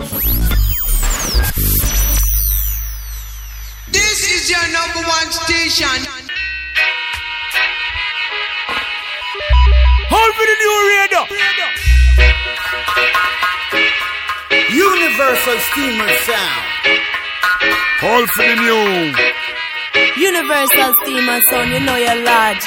This is your number one station. Hold for the new radio. Universal Steamer Sound. Hold for the new. Universal Steamer Sound, you know you're large.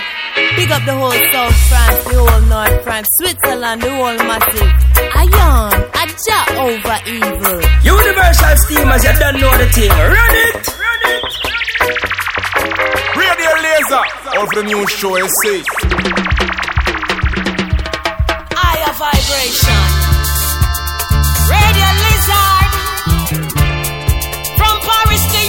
Pick up the whole South France, the whole North France, Switzerland, the whole massive. Ion, a jaw over evil. Universal steamers, you don't know the thing. Run it! Run it! Radio Laser of the new show is safe. Higher vibration. Radio Lizard from Paris to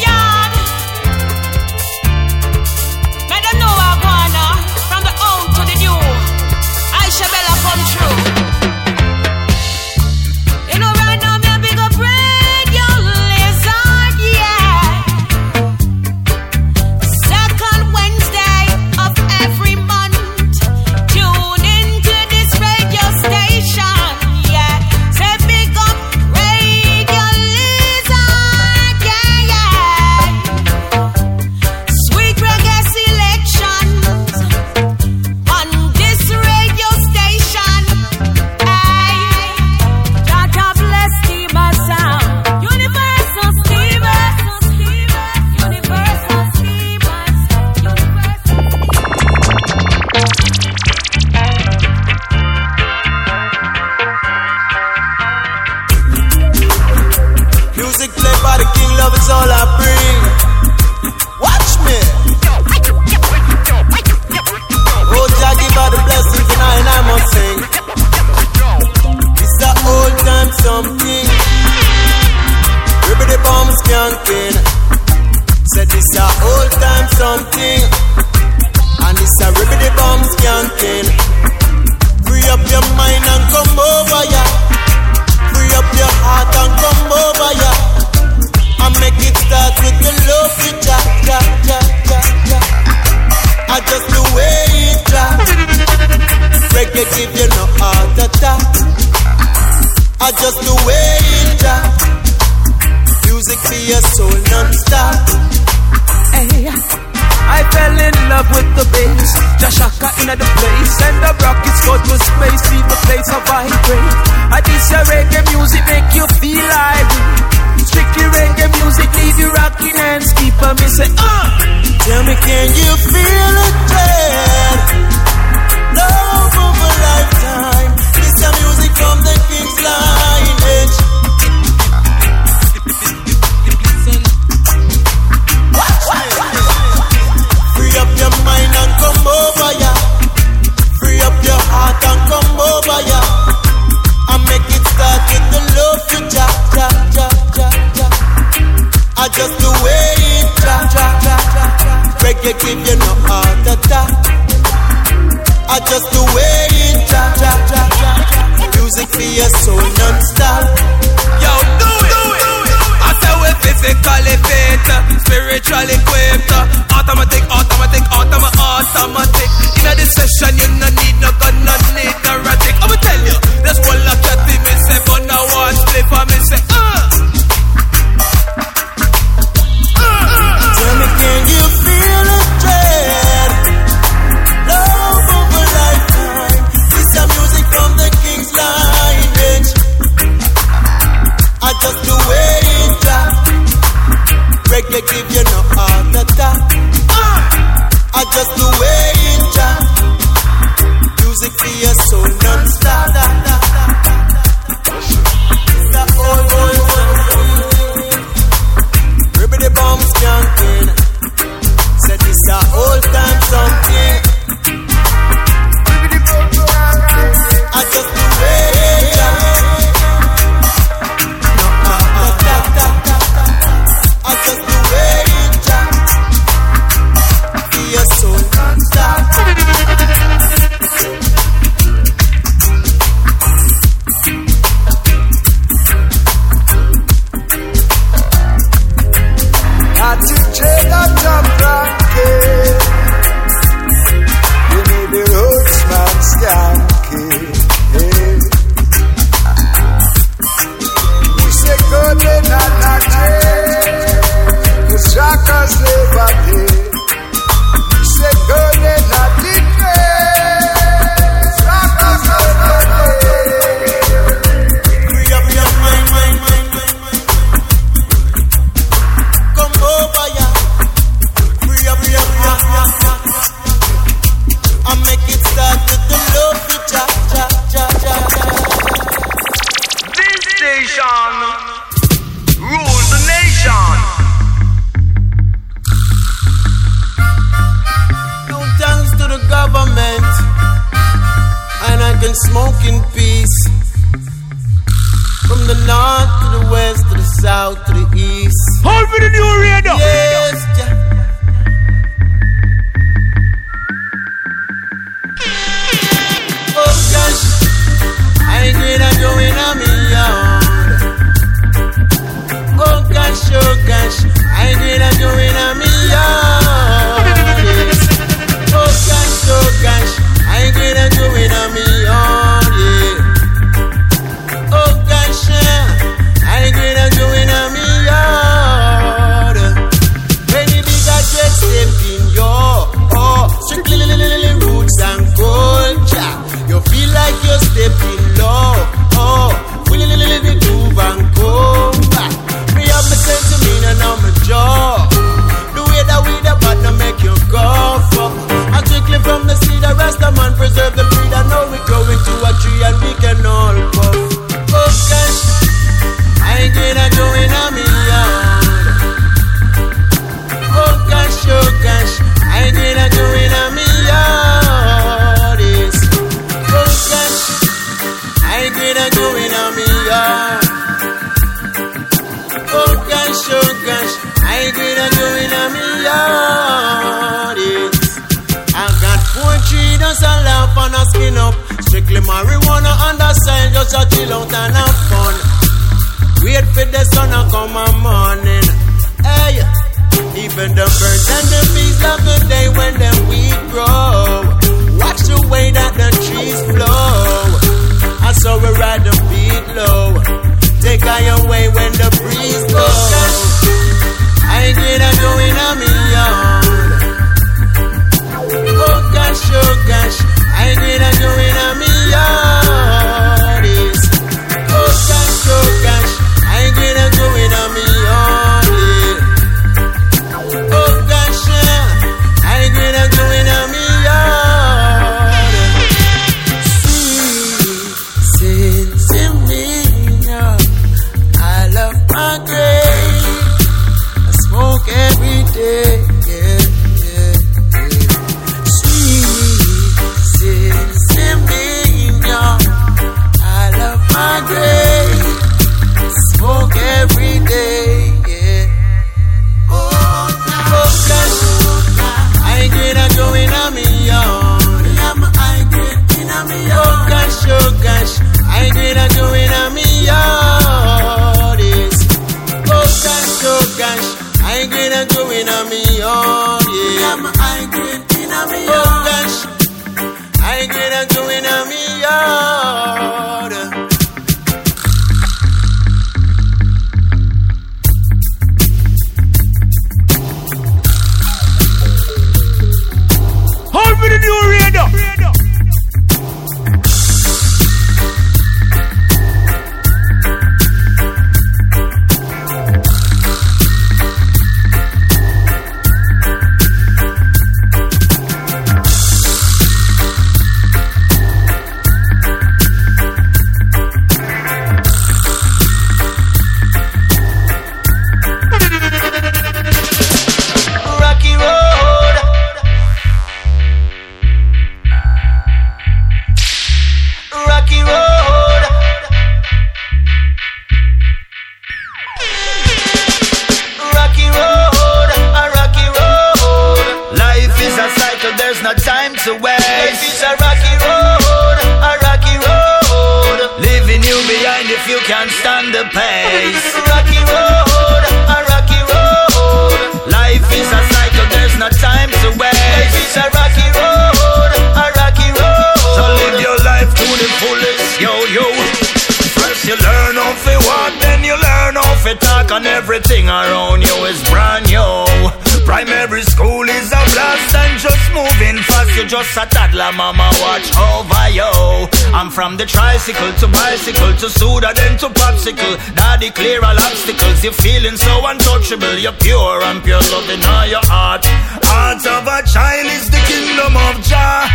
Clear all obstacles. You're feeling so untouchable. You're pure and pure loving all your heart. Heart of a child is the kingdom of Jah.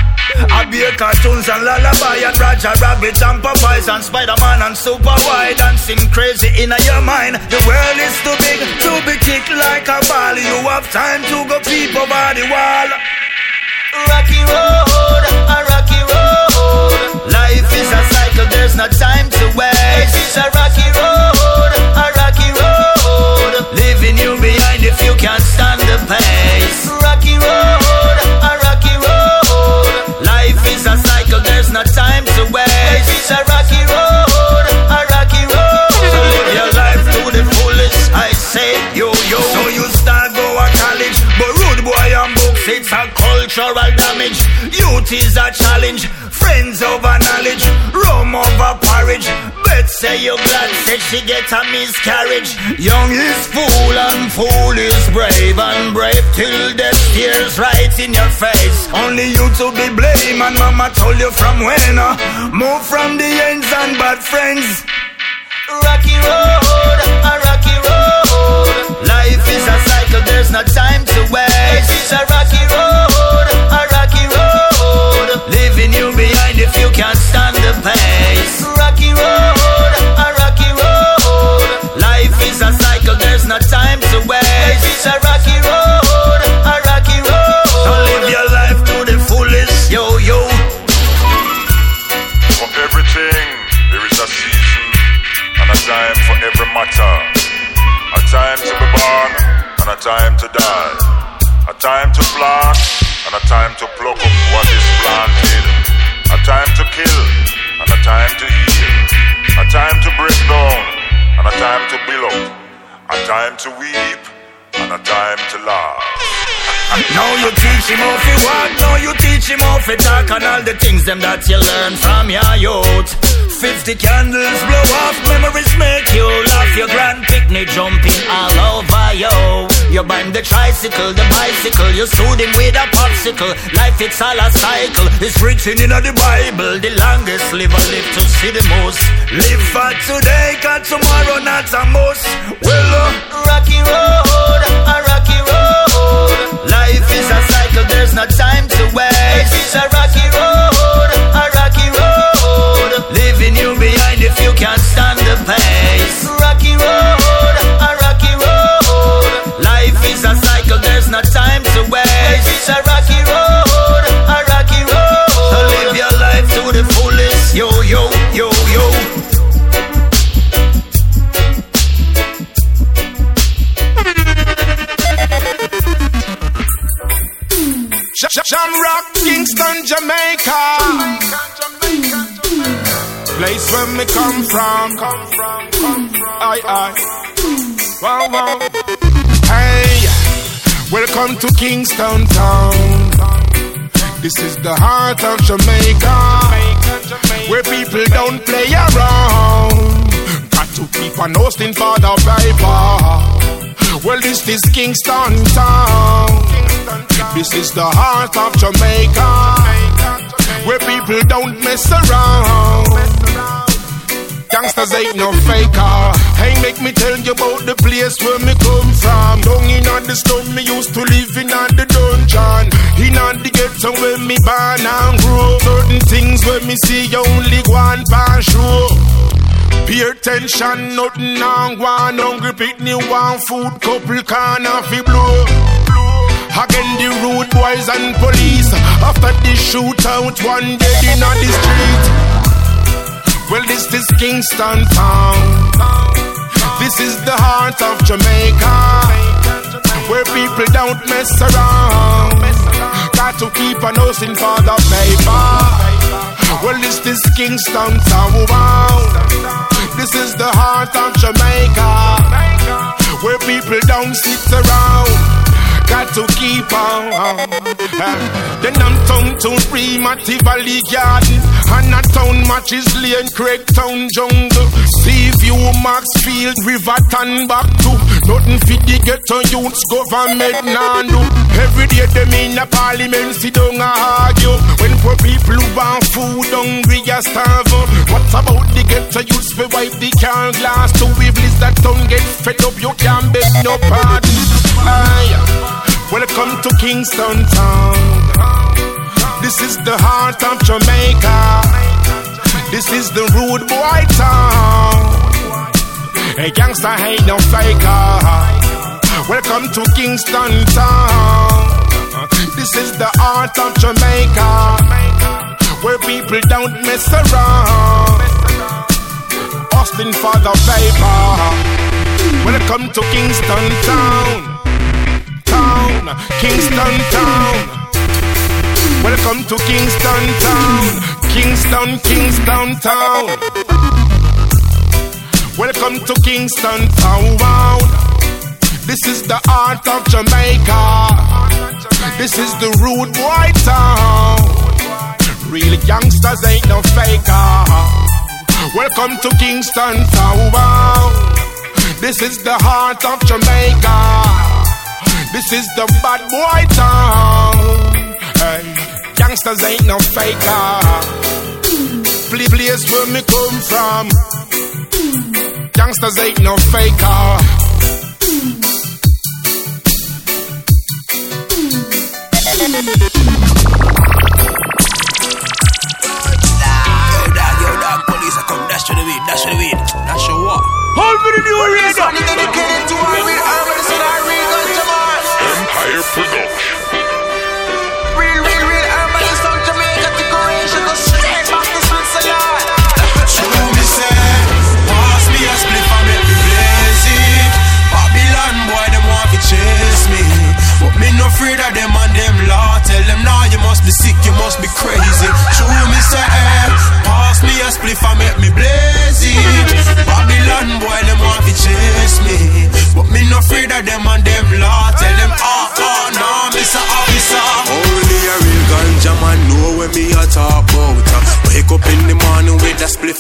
I beer cartoons and lullaby and Roger Rabbit and Popeyes and Spider-Man and Super Wide and sing crazy in your mind. The world is too big to be kicked like a ball. You have time to go people over the it's a cultural damage. Youth is a challenge, friends over knowledge, rum over porridge. Bet say you glad, said she get a miscarriage. Young is fool and fool is brave, and brave till death stares right in your face. Only you to be blamed, and mama told you from when. Uh, move from the ends and bad friends. Rocky road, a rocky. Life is a cycle, there's no time to waste. It's a rocky road, a rocky road. Leaving you behind if you can't stand the pace. Rocky road, a rocky road. Life is a cycle, there's no time to waste. It's a rocky road, time to die. A time to plant and a time to pluck up what is planted. A time to kill and a time to heal. A time to break down and a time to build up. A time to weep and a time to laugh. Now you teach him how to walk, now you teach him how to talk and all the things them that you learn from your youth. Fifty candles blow off, memories make you laugh. Your grand picnic jumping all over you. You bind the tricycle, the bicycle, you soothe him with a popsicle. Life it's all a cycle, it's written in the Bible. The longest live liver live to see the most. Live for today, cause tomorrow not a must. Well, uh, Rocky road, a rocky road. Life is a cycle, there's no time to waste. It's a rocky road, welcome to Kingston town. This is the heart of Jamaica, where people don't play around. Got to keep on hosting for the paper. Well, this is Kingston town. This is the heart of Jamaica, where people don't mess around. Gangsters ain't no faker. Hey, make me tell you about the place where me come from. Down in on the slum, me used to live in on the dungeon. In on the ghetto where me born and grow. Certain things where me see only one pan show. Pay attention, nothing on one hungry picnic, one food, couple can fi blow. Again the rude boys and police After the shootout one dead in on the street Well this is Kingston town. This is the heart of Jamaica Where people don't mess around. Got to keep on hustling for the paper. Well this is Kingston town. This is the heart of Jamaica Where people don't sit around Got to keep on. Then I'm town to Matty Valley Garden. And a town matches Lane, Craig Town Jungle. See view, Maxfield, Riverton back to. Nothing fit the ghetto youths government now do. Every day them in a parliament sit down and argue. When poor people who want food hungry are starve. What about the ghetto youths we wipe the car glass to we've that tongue get fed up you can't beg no pardon. Aye. Welcome to Kingston town. This is the heart of Jamaica. This is the rude boy town. A gangster ain't no faker. Welcome to Kingston town. This is the heart of Jamaica. Where people don't mess around. Austin for the paper. Welcome to Kingston town. Town. Kingston town. Welcome to Kingston town. Kingston, Kingston town. Welcome to Kingston town. This is the heart of Jamaica. This is the rude boy town. Real gangsters ain't no faker. Welcome to Kingston town. This is the heart of Jamaica. This is the bad boy town. Hey, gangsters ain't no faker. Play place where me come from. Gangsters ain't no faker.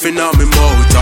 With on me mouth. uh.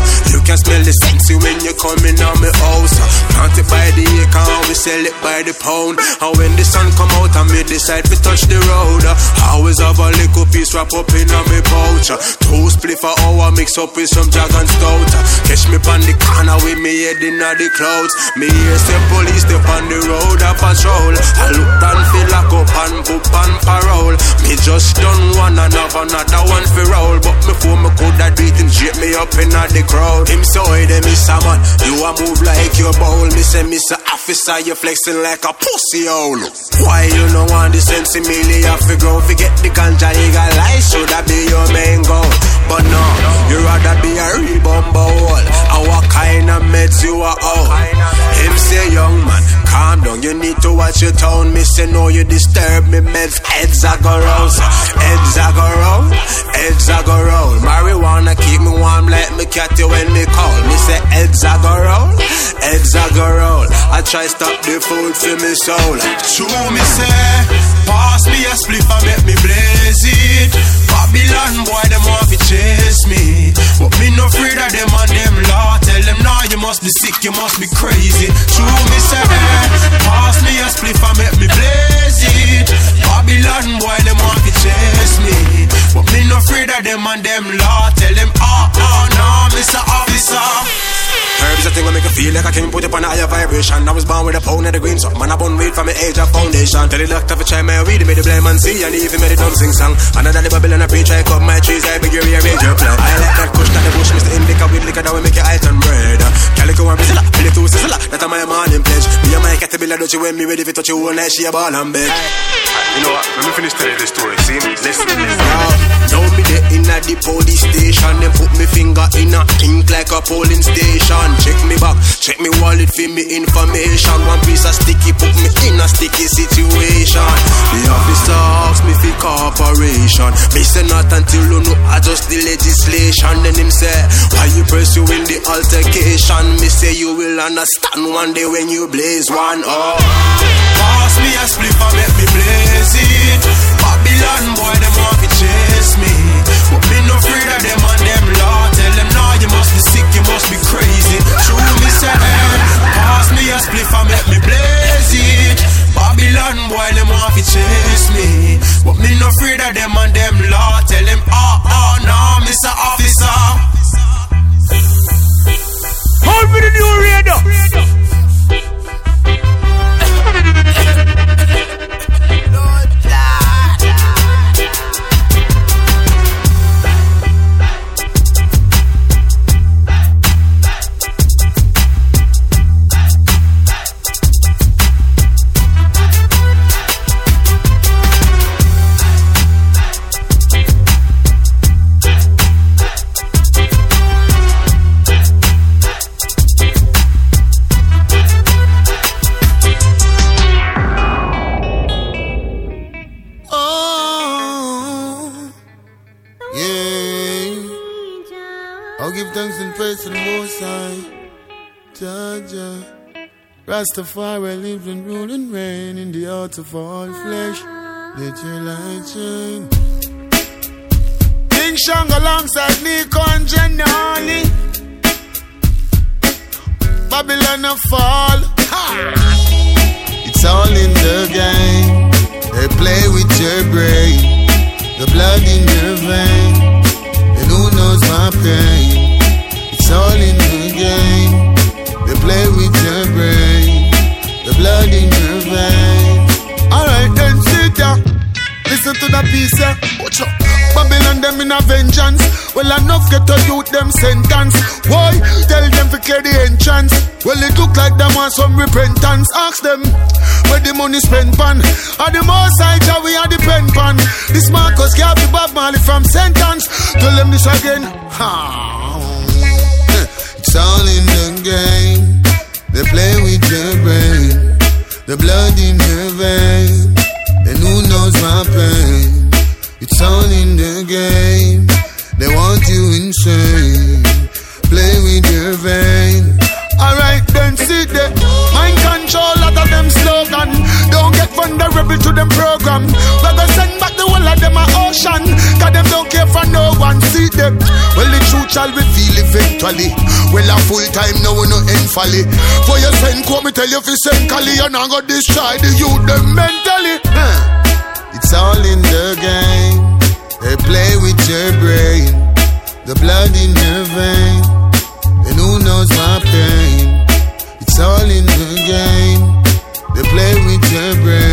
Can smell the sexy when you coming on me house. uh. Plant it by the acre we sell it by the pound. And when the sun come out and me decide to touch the road. uh, Always have a little piece wrap up in on me pouch. uh. Two spliff a hour mix up with some and stout. uh. Catch me on the corner with me head in the clouds. Me hear say police step on the road a patrol. I look and feel like up and poop and parole. Me just done one and have another one for roll. But before me could that beat him straight me up in the crowd. Him so hey, them miss a man. You a move like your bowl. Me say, Mr. Officer, you flexing like a pussy hole. Why you no want the sense of me? Have to grow. Forget the ganja, lies. Should that be your main goal? But no, you rather be a rebumbo hole. And what kind of meds you are out? Him say, young man, calm down. You need to watch your tone. Me say, no, you disturb me. Meds, heads I go round. Heads I go round. Heads I go round. Marijuana keep me warm like me cat you when me call. Me say, heads I go round. Heads I go round. I try stop the food for me soul. True me say, pass me a spliff and make me blaze it. Babylon boy, them want to chase me. But me no afraid of them and them law. Tell them now you must be sick, you must be crazy. True me say, pass me a spliff and make me blaze it. Babylon boy, them want to chase me. But me no afraid of them and them law. Tell them, ah, ah, no, Mr. Officer. Herbs a thing will make you feel like I can put up on a higher vibration. I was born with a pound of the green, so man I born weed from the age of foundation. Tell the doctor to try my weed, made the blind and see, and even made the dumb sing song. And then the Babylon I preach, I cut my trees, I beg you rearrange your plan. I like that kush, that the bush, Mr. Indica with liquor that will make your eyes turn red. Calico and Brazil, Billy two sizzler, that I'm my morning pledge. Me and my caterpillar, don't you when me ready for touch you all night, she a ball and bed. You know what? Let me finish telling the story. See? Listen, listen. Now me there in a the police station, them put me finger in a ink like a polling station. Check me back, Check me wallet for me information. One piece of sticky put me in a sticky situation. The officer asked me for cooperation. Me say not until you know adjust the legislation. Then him say, why you pursue in the altercation? Me say you will understand one day when you blaze one up. Pass me a spliff and make me blaze it. Babylon boy, them want to chase me. But me no afraid of them sick, be crazy. True me say, pass me a spliff and make me blaze it. Babylon boy, them want to chase me. But me no afraid of them and them law. Tell them, oh, oh, no, Mr. Officer. Hold me the new radio. Rastafari live and rule and reign in the heart of all flesh. Let your light shine. King Shang alongside and Janani. Babylon a fall. Ha! It's all in the game. They play with your brain. The blood in your vein. And who knows my pain? It's all in the game. They play with your brain, blood in your vein. Alright then, sit down. Listen to the piece, yeah. Watch out. Babylon them in a vengeance. Well, enough get to youth them sentence. Why? Tell them to clear the entrance. Well, it look like them want some repentance. Ask them where the money spent pan. Are the more side we are the pen pan. This Marcus be Bob Marley from sentence. Tell them this again. Ha. It's all in the game. They play with your brain, the blood in your vein, and who knows my pain. It's all in the game. They want you insane. Play with your vein. Alright, then sit there. Mind control, lot of them slogan. Don't get vulnerable to them program. Go send back the whole of them a ocean. Cause them don't care for no one. See them. Well, the truth shall reveal eventually. Well, a full time now we no end folly. For your send, come me tell you if you send Kali, you're not gonna destroy the youth them mentally. It's all in the game. They play with your brain. The blood in your vein and who knows my pain? It's all in the game. They play with your brain.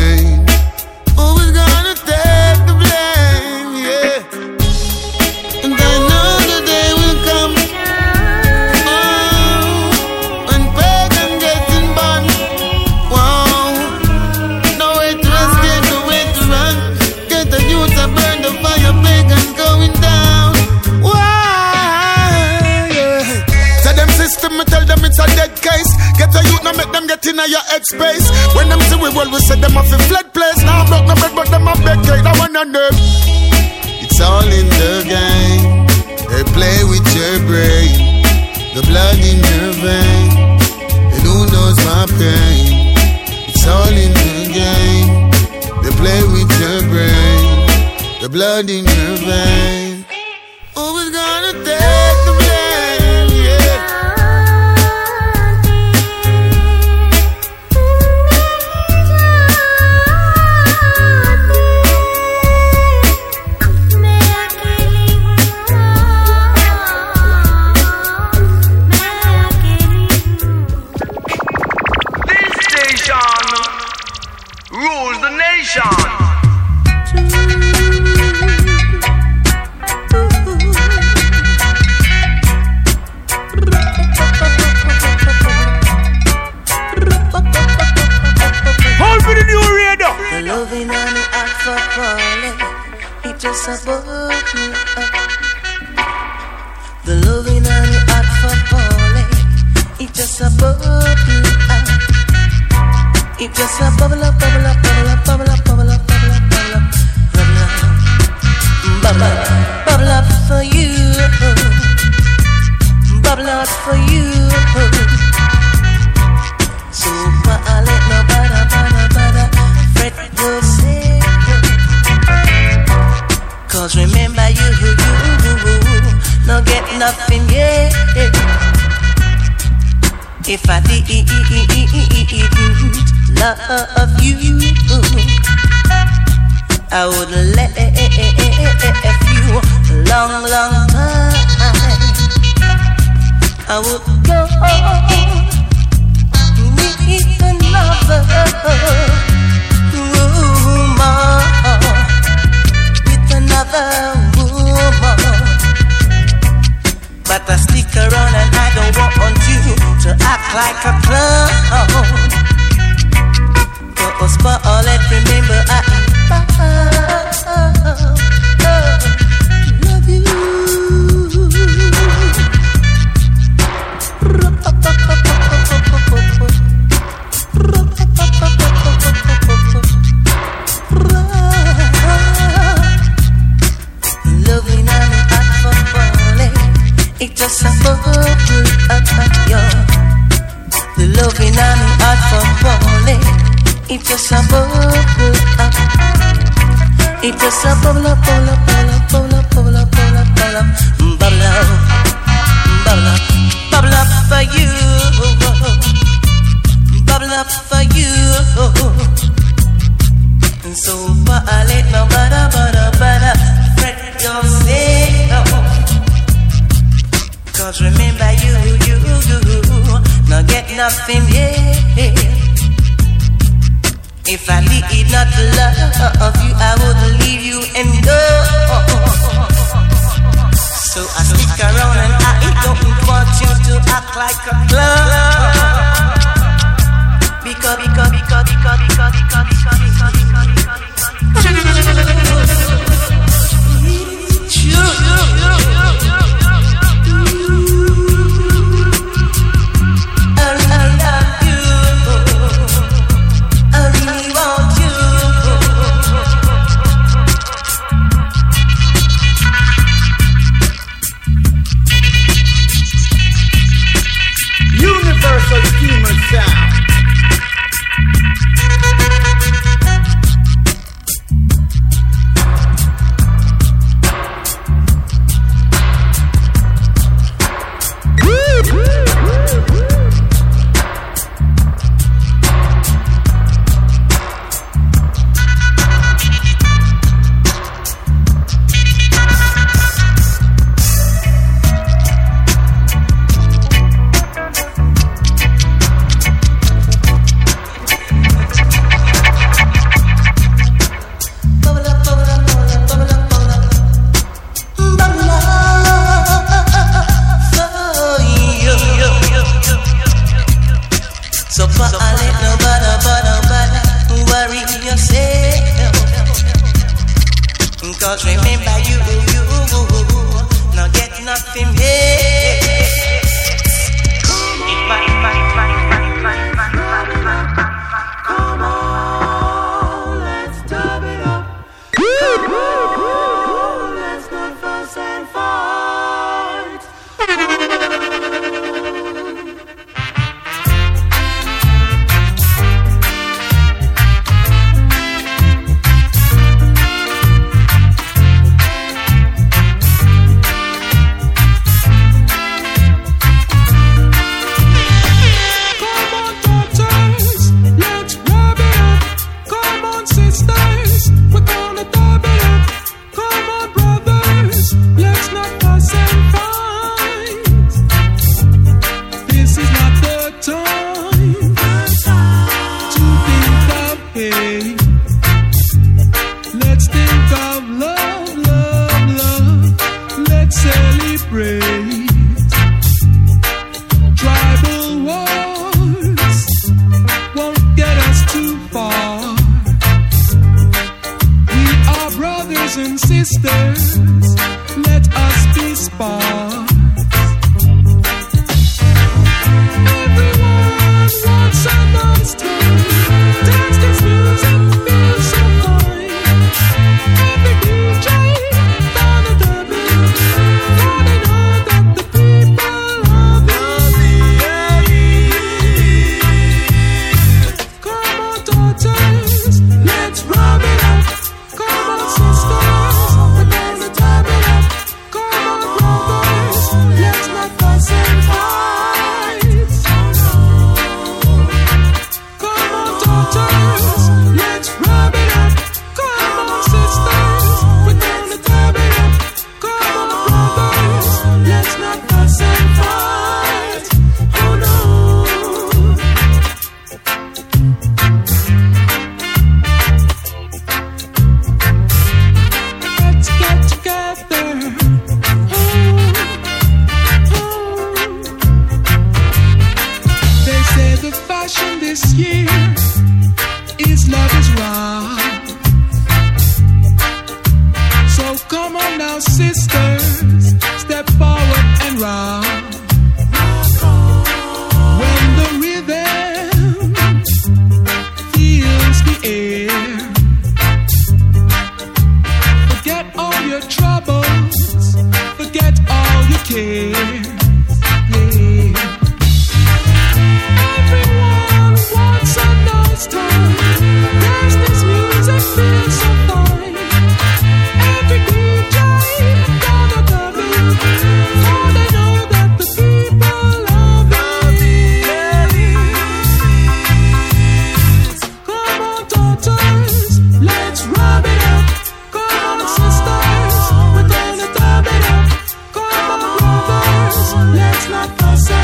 In your. When them see we we say them off fled place. Now broke no bread, but them and them. It's all in the game. They play with your brain, the blood in your vein, and who knows my pain. It's all in the game. They play with your brain, the blood in your vein. Rules the nation. just a bubble up at your The love in me heart for falling. It's just a bubble up It's just a bubble up, bubble up, bubble up, bubble up, bubble up, bubble up, bubble up. Bubble up, bubble up for you. Bubble up for you. So far I let no bada bada bada. Cause remember you, you, you, not get nothing yet. If I did not love of you, I would leave you and go. So I stick around and I don't want you to act like a clown. Because, because, because, because, because, because, not fuss and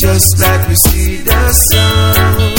just like we see the sun.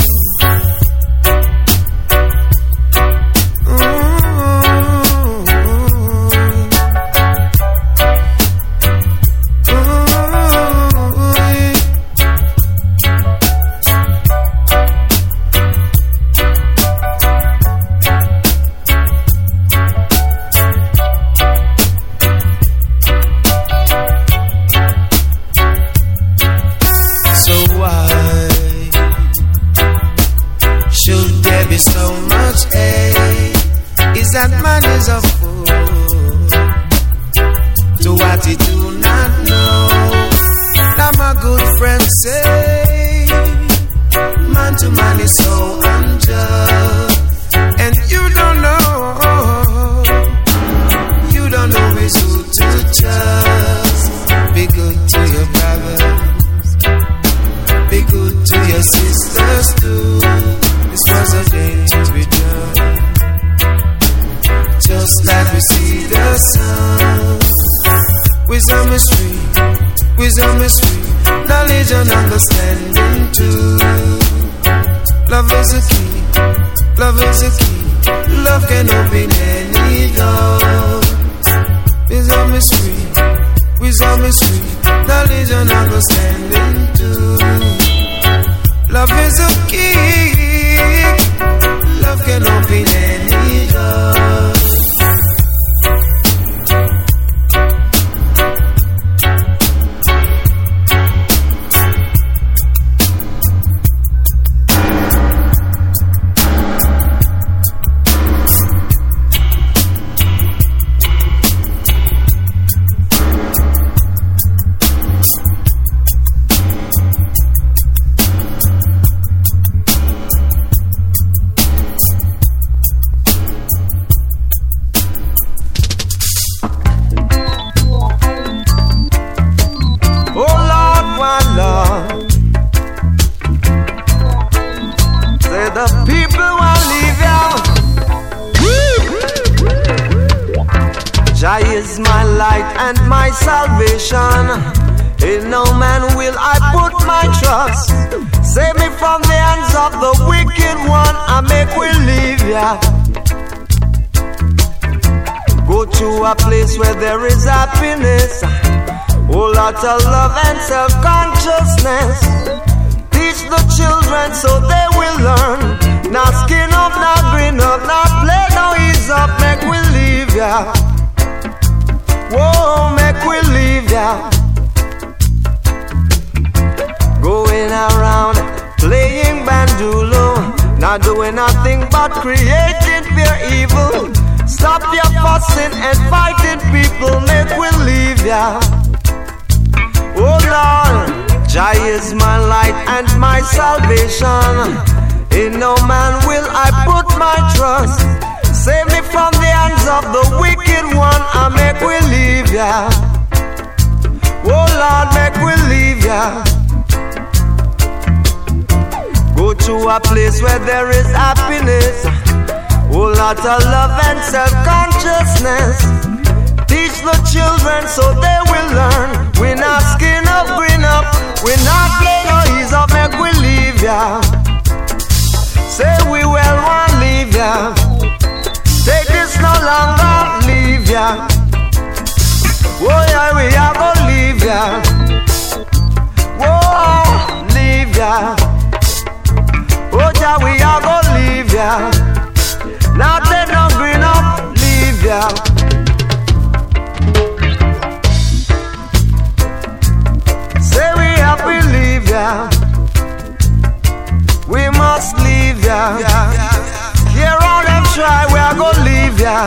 Try, we are gonna leave ya.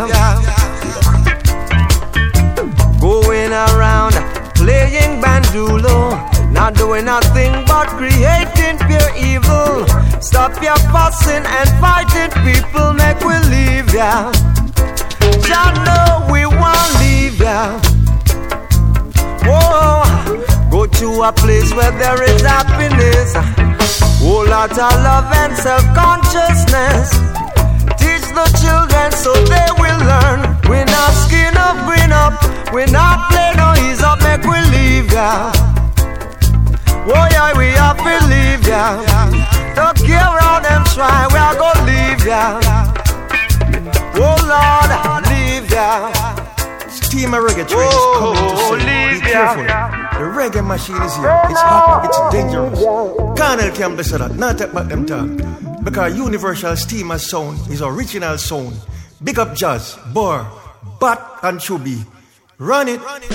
Going around playing bandulo, not doing nothing but creating pure evil. Stop your fussing and fighting, people. Make we leave ya. Jah know we won't leave ya. Whoa, go to a place where there is happiness. Whole lot of love and self consciousness. The children so they will learn. We're not skin up, green up. We're not play no ease up, make we leave ya. Oh yeah, we have to leave ya. Don't care how them try, we are gonna leave ya. Oh Lord, leave ya. Team of reggae train is oh, coming to Oh, say, leave be ya. careful. The reggae machine is here. It's hot, it's dangerous. Colonel Campbell said that, not take back them talk. Because Universal Steamer sound is original sound. Big up jazz, bar, bat and chubby. Run it. Kill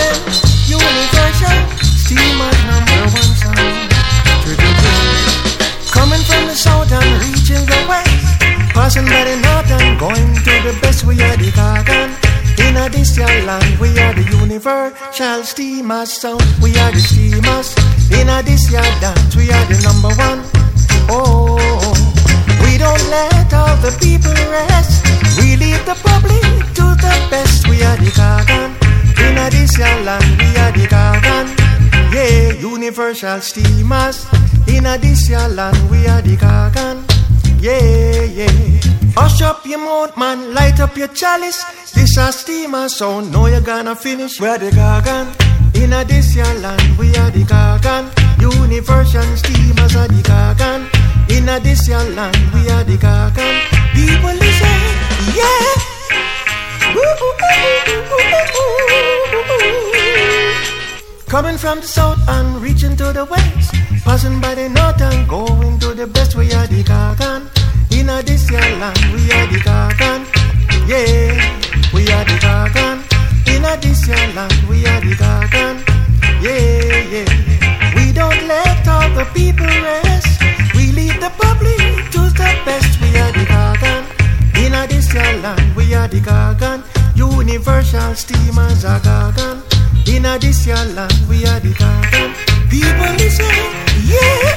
them, universal, steamer number one sound. Coming from the south and reaching the west, passing by the north and going to the best. We are the Gagan. In a this land, we are the universal steamer sound. We are the steamers. In a this your dance, we are the number one. Oh, we don't let all the people rest. We leave the public to the best. We are the Gagan. In a this your land, we are the Gagan. Yeah, universal steamers. In a this your land, we are the Gagan. Yeah, yeah. Hush up your mouth, man. Light up your chalice. This a steamer sound. Know you're gonna finish. We're the Gagan. In a this your land, we are the Gagan. Universal steamers are the Gagan. In a this your land, we are the Gagan. People listen, yeah. Coming from the south and reaching to the west. Passing by the north and going to the best. We are the Gagan. In a this your land, we are the Gagan. Yeah, we are the Gagan. In a this your land, we are the Gagan. Yeah, yeah. We don't let all the people rest. We lead the public to the best. We are the Gagan. In a this your land, we are the Gagan. Universal steamers are Gagan. In a this your land, we are the Gagan. People listen, yeah.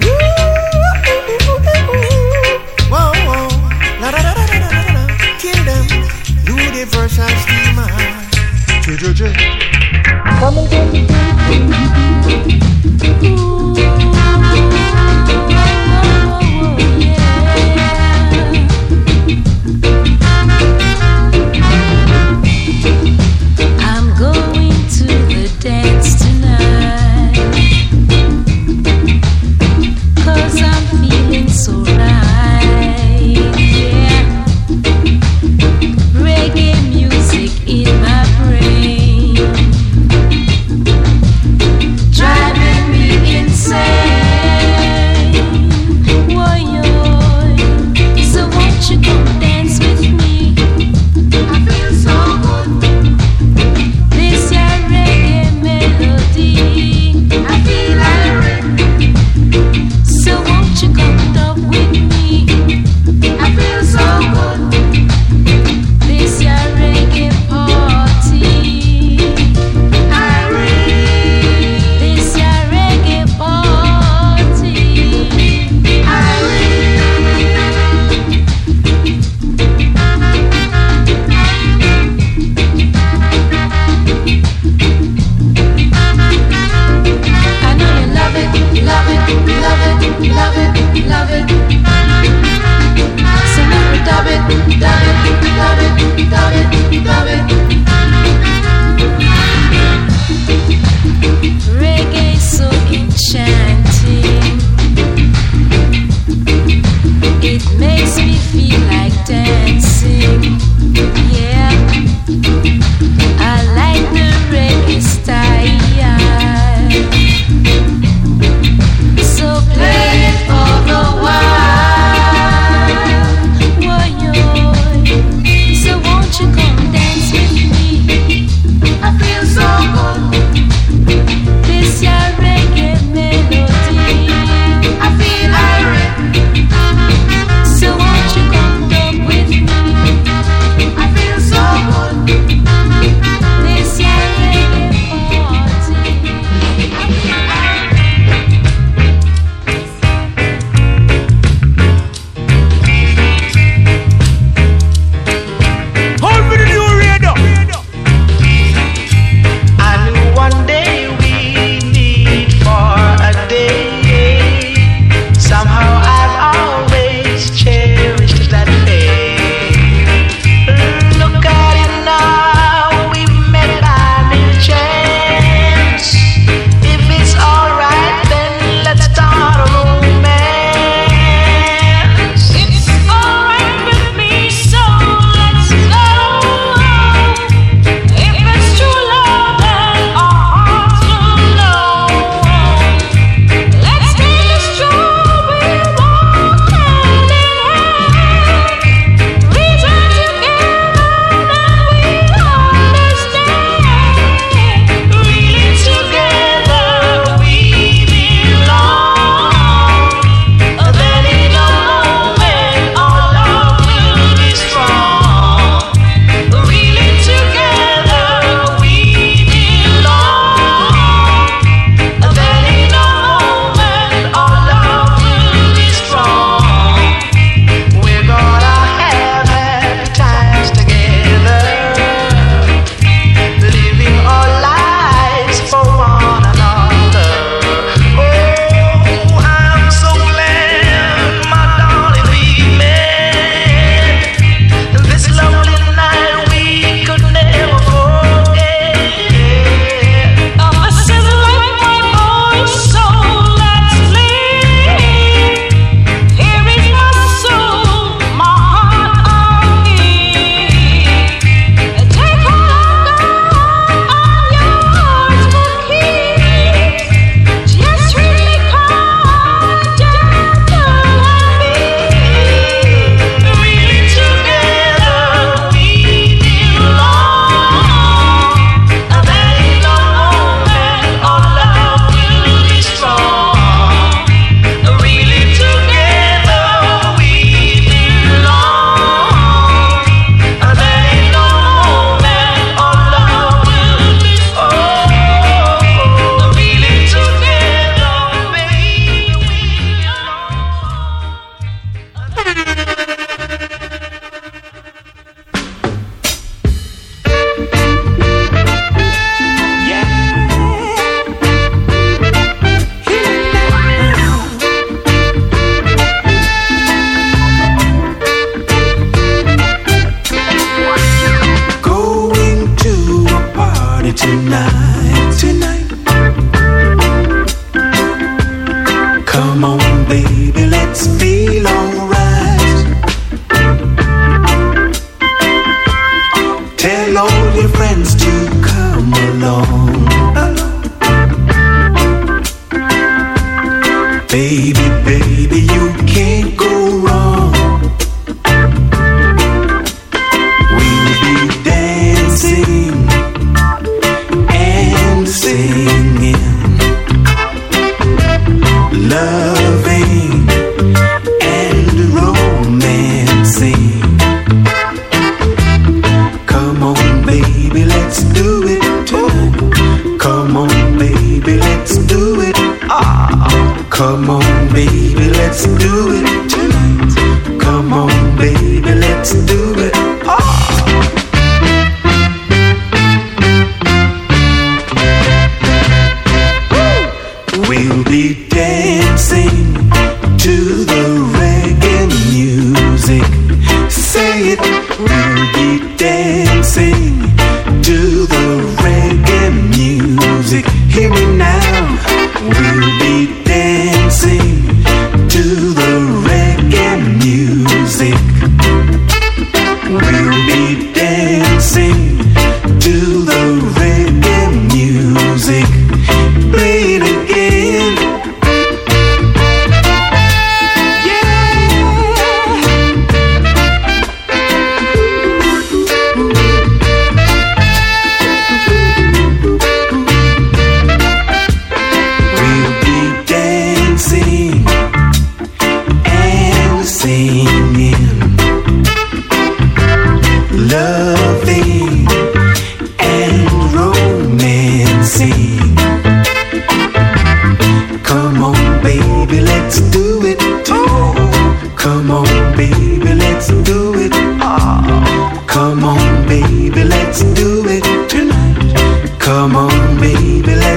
Whoa, La da da da da da da da. Kill them. Universal steamer. J-J-J. Come and friends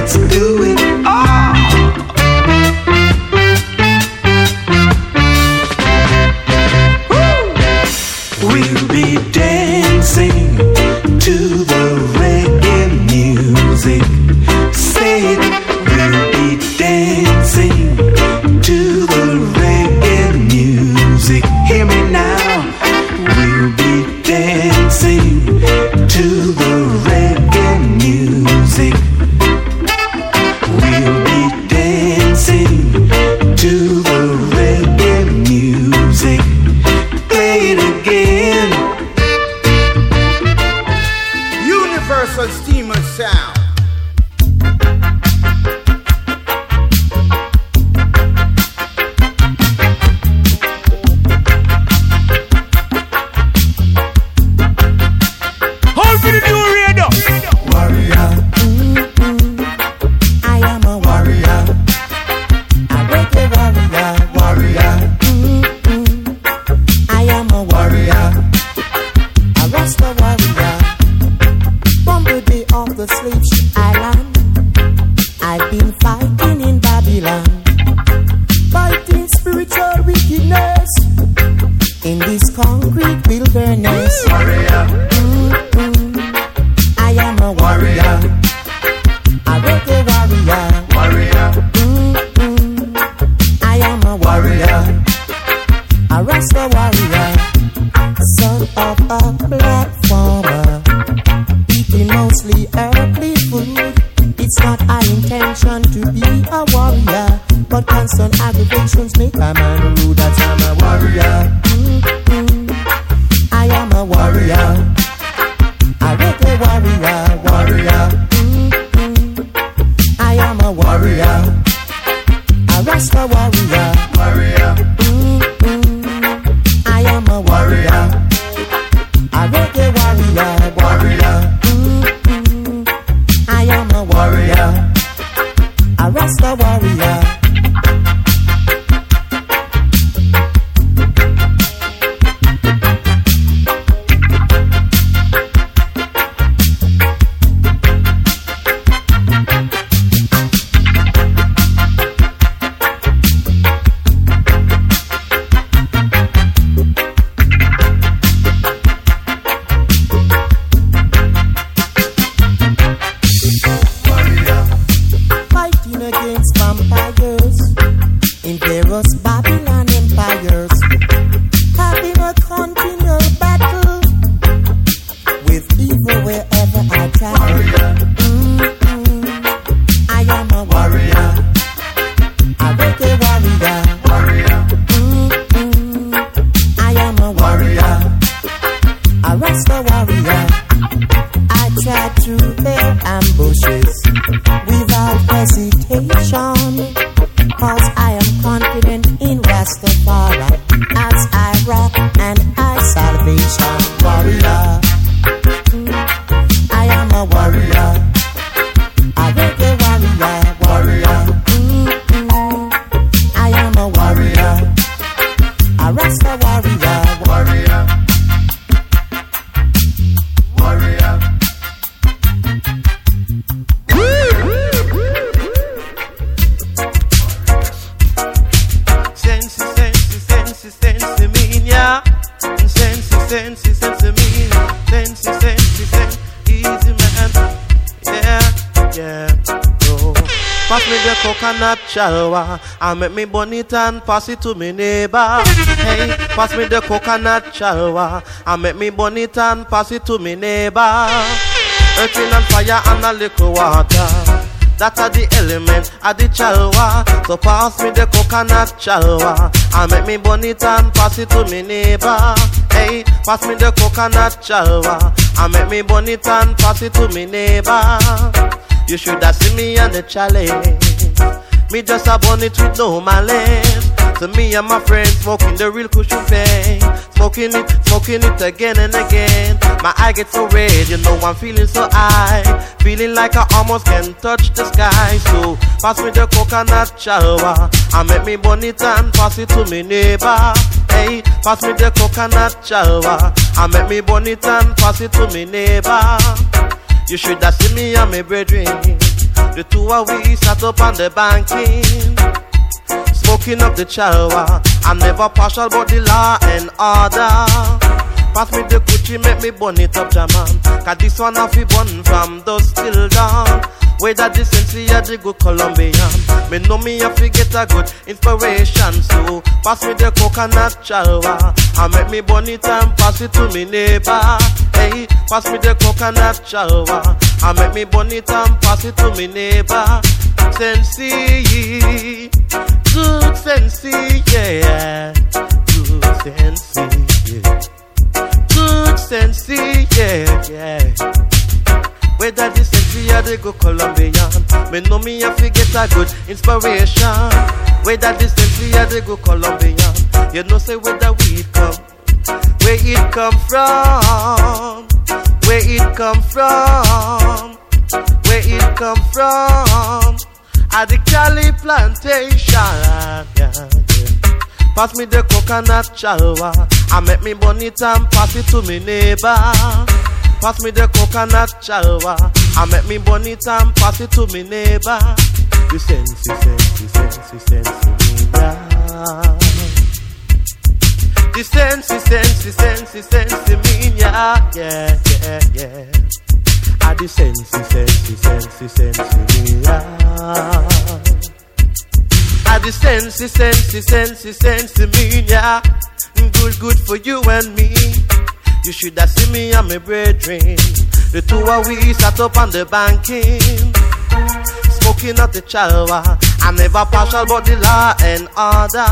let's do it. Coconut chalwa and make me burn it and pass it to me neighbor. Hey, pass me the coconut chalwa and make me burn it and pass it to me neighbor. Earth, wind and fire and a little water. That are the element of the chalwa. So pass me the coconut chalwa and make me burn it and pass it to me neighbor. Hey, pass me the coconut chalwa and make me burn it and pass it to me neighbor. You should have seen me on the challenge. Me just a burn it with no malice. So me and my friends smoking the real cushion thing. Smoking it, smoking it again and again. My eye gets so red, you know I'm feeling so high. Feeling like I almost can touch the sky. So pass me the coconut chalwa. And make me burn it and pass it to me neighbor. Hey, pass me the coconut chalwa. And make me burn it and pass it to me neighbor. You should have seen me and my brethren. The two of we sat up on the banking. Smoking up the chalwa. I'm never partial but the law and order. Pass me the Gucci, make me burn it up, Jaman. Cause this one off we burn from dusk till dawn. Whether this sincere the good Colombian. Me know me have to get a good inspiration. So pass me the coconut chalwa. And make me it and pass it to me neighbor. Hey, pass me the coconut chalwa. And make me it and pass it to me neighbor. Sensi, have a good inspiration. Whether this sensi or the good Colombian, you know say where the weed come, where it come from, where it come from, where it come from. At the Cali plantation, yeah, yeah. Pass me the coconut chalwa and make me burn it and pass it to me neighbor. Pass me the coconut chalwa and make me burn it and pass it to me neighbor. You sense, you sense, you sense, you sense me, yeah. The sense, the sense, sense me, yeah, yeah, yeah, yeah. Ah, the sense, the sense, sense me, yeah. Ah, the sense, the sense, sense me, yeah. Good, good for you and me. You should have seen me and my brethren. The two of we sat up on the banking. Smoking up the chalwa. Ah. I'm never partial but the law and order.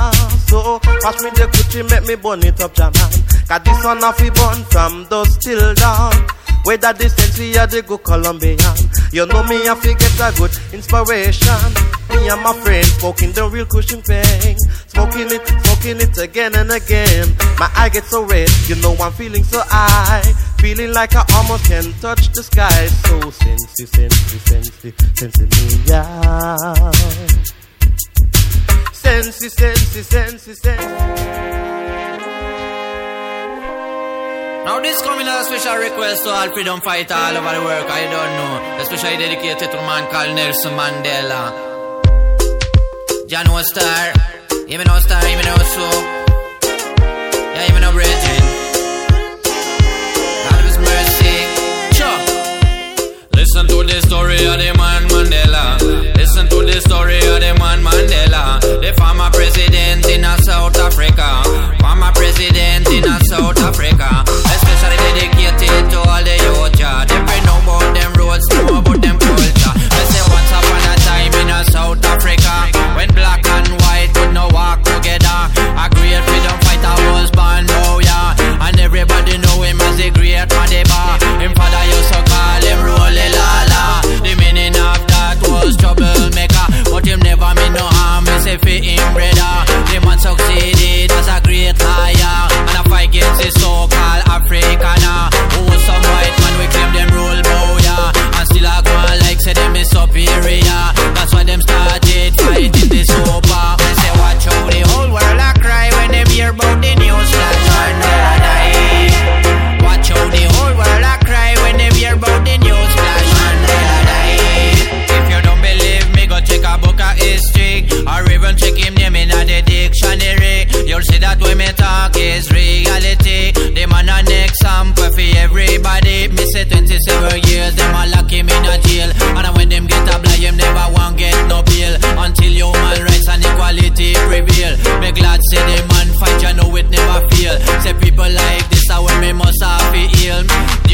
So pass me the Gucci, make me burn it up, Jaman. Cause this one off we burn from dusk till dawn. Whether this sensi or the good Colombian, you know me I fi get a good inspiration. Me and my friends smoking the real cushion thing, smoking it, smoking it again and again. My eye gets so red, you know I'm feeling so high, feeling like I almost can touch the sky. So sensi, sensi, sensi, sensi me, yeah. Sensi, sensi, sensi, sensi. Now this coming as a special request to all freedom fighter all over the world, I don't know. Especially dedicated to a man called Nelson Mandela. John was even know star, even know so. Yeah, even know brethren. God of mercy. Sure. Listen to the story of the man Mandela. Listen to the story of the man Mandela. The former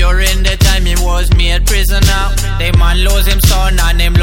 During the time he was made prisoner, the man lose him son and him